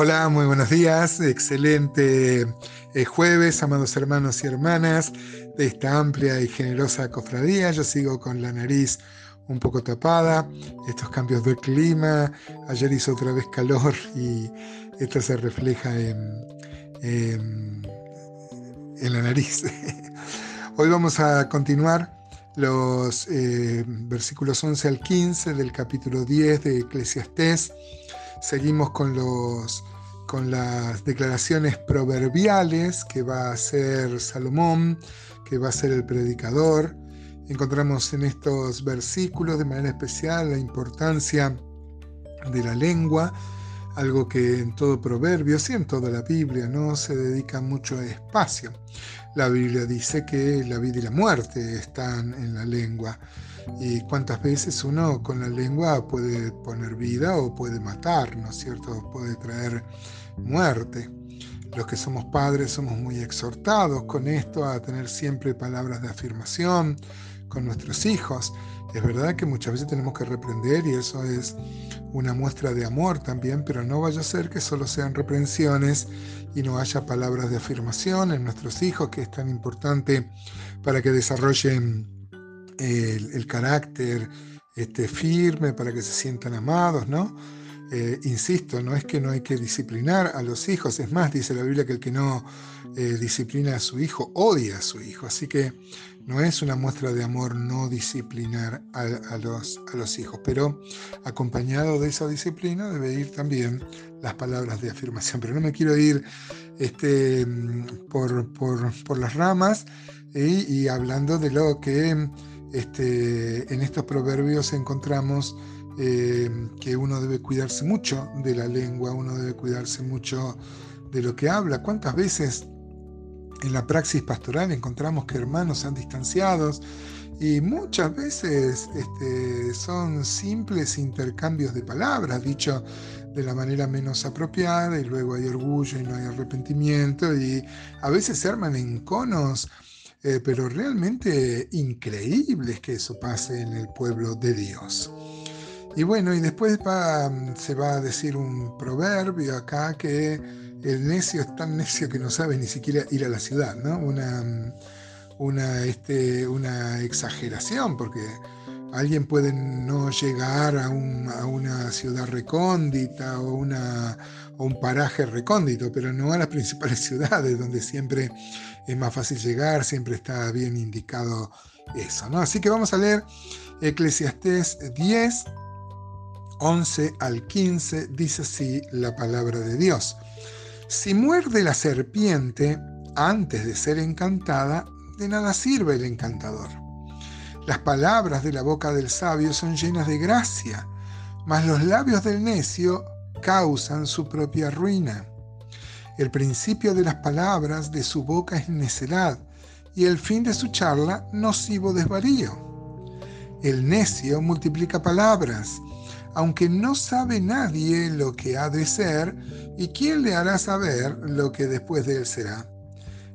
Hola, muy buenos días. Excelente eh, jueves, amados hermanos y hermanas de esta amplia y generosa cofradía. Yo sigo con la nariz un poco tapada. Estos cambios de clima. Ayer hizo otra vez calor y esto se refleja en, la nariz. Hoy vamos a continuar los eh, versículos 11 al 15 del capítulo 10 de Eclesiastés Seguimos con, los, con las declaraciones proverbiales que va a hacer Salomón, que va a ser el predicador. Encontramos en estos versículos de manera especial la importancia de la lengua, algo que en todo proverbio, sí en toda la Biblia, no se dedica mucho espacio. La Biblia dice que la vida y la muerte están en la lengua y cuántas veces uno con la lengua puede poner vida o puede matar, ¿no es cierto? Puede traer muerte. Los que somos padres somos muy exhortados con esto a tener siempre palabras de afirmación con nuestros hijos. Es verdad que muchas veces tenemos que reprender y eso es una muestra de amor también, pero no vaya a ser que solo sean reprensiones y no haya palabras de afirmación en nuestros hijos, que es tan importante para que desarrollen el, carácter este, firme para que se sientan amados, ¿no? Eh, insisto, no es que no hay que disciplinar a los hijos, es más, dice la Biblia que el que no eh, disciplina a su hijo odia a su hijo, así que no es una muestra de amor no disciplinar a, los, hijos, pero acompañado de esa disciplina debe ir también las palabras de afirmación, pero no me quiero ir este, por, por, las ramas y hablando de lo que este, en estos proverbios encontramos eh, que uno debe cuidarse mucho de la lengua, uno debe cuidarse mucho de lo que habla. ¿Cuántas veces en la praxis pastoral encontramos que hermanos se han distanciados y muchas veces este, son simples intercambios de palabras, dicho de la manera menos apropiada, y luego hay orgullo y no hay arrepentimiento, y a veces se arman en conos eh, pero realmente increíble es que eso pase en el pueblo de Dios. Y bueno, y después se va a decir un proverbio acá que el necio es tan necio que no sabe ni siquiera ir a la ciudad, ¿no? Una, una, este, una exageración, porque alguien puede no llegar a, una ciudad recóndita o, una, o un paraje recóndito, pero no a las principales ciudades donde siempre es más fácil llegar, siempre está bien indicado eso. ¿no? Así que vamos a leer Eclesiastés 10, 11 al 15, dice así la palabra de Dios. Si muerde la serpiente antes de ser encantada, de nada sirve el encantador. Las palabras de la boca del sabio son llenas de gracia, mas los labios del necio causan su propia ruina. El principio de las palabras de su boca es necedad, y el fin de su charla nocivo desvarío. El necio multiplica palabras, aunque no sabe nadie lo que ha de ser, y quién le hará saber lo que después de él será.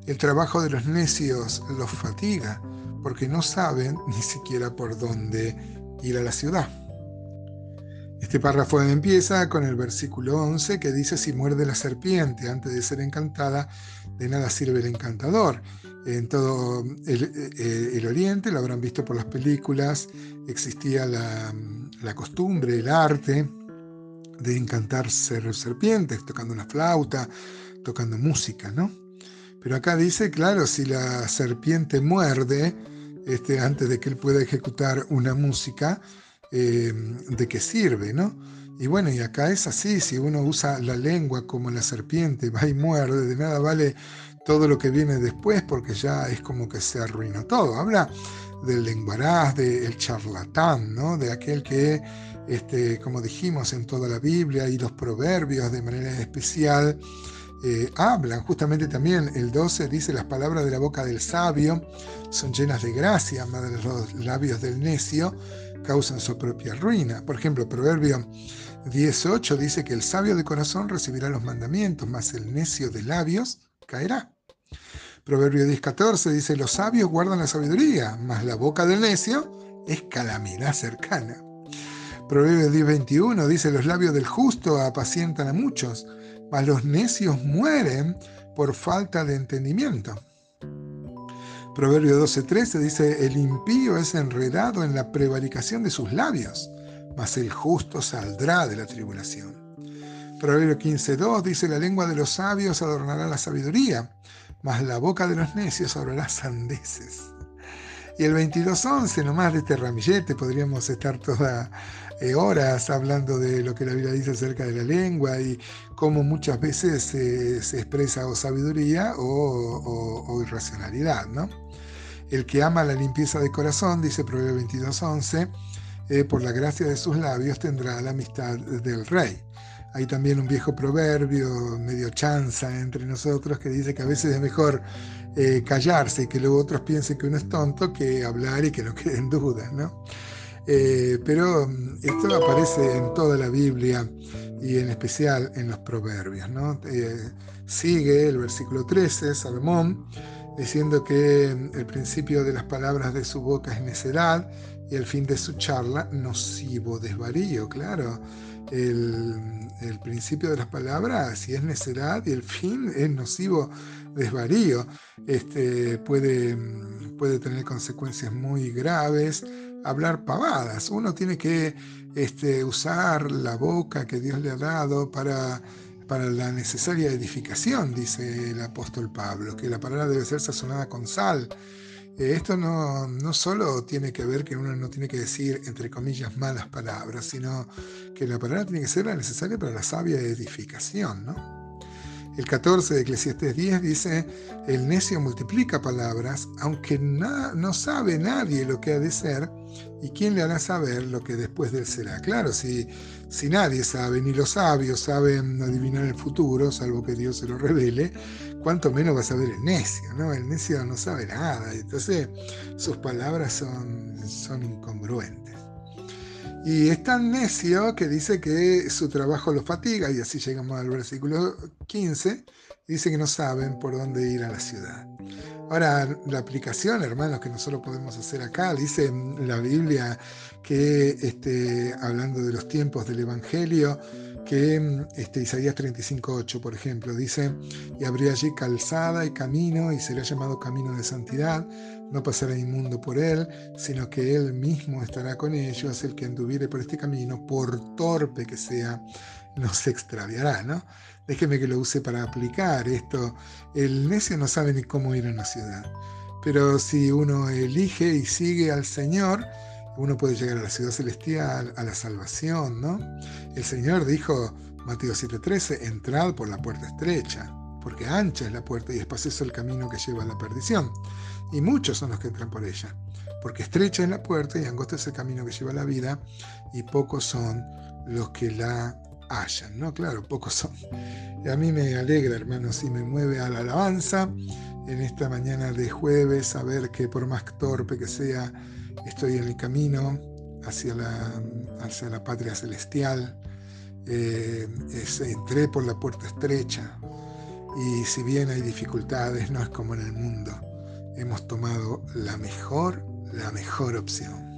El trabajo de los necios los fatiga, porque no saben ni siquiera por dónde ir a la ciudad. Este párrafo empieza con el versículo 11 que dice, si muerde la serpiente antes de ser encantada, de nada sirve el encantador. En todo el, eh, oriente, lo habrán visto por las películas, existía la, costumbre, el arte de encantar ser serpientes, tocando una flauta, tocando música, ¿no? Pero acá dice, claro, si la serpiente muerde, este, antes de que él pueda ejecutar una música, Em, de qué sirve, ¿no? Y bueno, y acá es así, si uno usa la lengua como la serpiente, va y muerde, de nada vale todo lo que viene después porque ya es como que se arruinó todo. Habla del lenguaraz, del charlatán, ¿no? De aquel que, este, como dijimos en toda la Biblia y los proverbios de manera especial, eh, hablan. Justamente también el 12 dice las palabras de la boca del sabio son llenas de gracia, más de los labios del necio causan su propia ruina. Por ejemplo, Proverbio 18 dice que el sabio de corazón recibirá los mandamientos, mas el necio de labios caerá. Proverbio 10.14 dice, los sabios guardan la sabiduría, mas la boca del necio es calamidad cercana. Proverbio 10.21 dice, los labios del justo apacientan a muchos, los necios mueren por falta de entendimiento. Proverbio 12:13 dice, el impío es enredado en la prevaricación de sus labios, mas el justo saldrá de la tribulación. Proverbio 15:2 dice, la lengua de los sabios adornará la sabiduría, mas la boca de los necios hablará sandeces. Y el 22.11, nomás de este ramillete, podríamos estar todas eh, horas hablando de lo que la Biblia dice acerca de la lengua y cómo muchas veces se expresa o sabiduría o, irracionalidad. ¿no? El que ama la limpieza de corazón, dice Proverbio 22.11, eh, por la gracia de sus labios tendrá la amistad del rey. Hay también un viejo proverbio, medio chanza entre nosotros, que dice que a veces es mejor eh, callarse y que luego otros piensen que uno es tonto que hablar y que no queden dudas, ¿no? Eh, pero mm, esto aparece en toda la Biblia y en especial en los proverbios, ¿no? Eh, sigue el versículo 13, Salomón, diciendo que mm, el principio de las palabras de su boca es necedad y el fin de su charla nocivo desvarío, claro. El, principio de las palabras, si es necedad, y el fin es nocivo desvarío, este, puede, puede tener consecuencias muy graves. Hablar pavadas, uno tiene que este, usar la boca que Dios le ha dado para, para la necesaria edificación, dice el apóstol Pablo, que la palabra debe ser sazonada con sal eh, esto no, no, solo tiene que ver que uno no tiene que decir, entre comillas, malas palabras, sino que la palabra tiene que ser la necesaria para la sabia edificación. ¿no? El 14 de Eclesiastes 10 dice, el necio multiplica palabras, aunque no sabe nadie lo que ha de ser, ¿y quién le hará saber lo que después de él será? Claro, si, si nadie sabe, ni los sabios saben adivinar el futuro, salvo que Dios se lo revele, cuánto menos va a saber el necio, ¿no? El necio no sabe nada, entonces sus palabras son, son incongruentes. Y es tan necio que dice que su trabajo lo fatiga, y así llegamos al versículo 15, dice que no saben por dónde ir a la ciudad. Ahora, la aplicación, hermanos, que nosotros podemos hacer acá, dice la Biblia que, este, hablando de los tiempos del Evangelio, que este, Isaías 35.8, por ejemplo, dice, y habría allí calzada y camino, y será llamado camino de santidad, no pasará inmundo por él, sino que él mismo estará con ellos, el que anduviere por este camino, por torpe que sea, no se extraviará, ¿no? Déjeme que lo use para aplicar esto. El necio no sabe ni cómo ir a una ciudad, pero si uno elige y sigue al Señor, uno puede llegar a la ciudad celestial, a la salvación, ¿no? El Señor dijo, Mateo 7:13, entrad por la puerta estrecha, porque ancha es la puerta y espacioso el camino que lleva a la perdición. Y muchos son los que entran por ella, porque estrecha es la puerta y angosto es el camino que lleva a la vida, y pocos son los que la hallan, ¿no? Claro, pocos son. Y a mí me alegra, hermanos, y me mueve a la alabanza en esta mañana de jueves, saber que por más torpe que sea, estoy en el camino hacia la, hacia la patria celestial. Eh, entré por la puerta estrecha y si bien hay dificultades, no es como en el mundo. Hemos tomado la mejor, la mejor opción.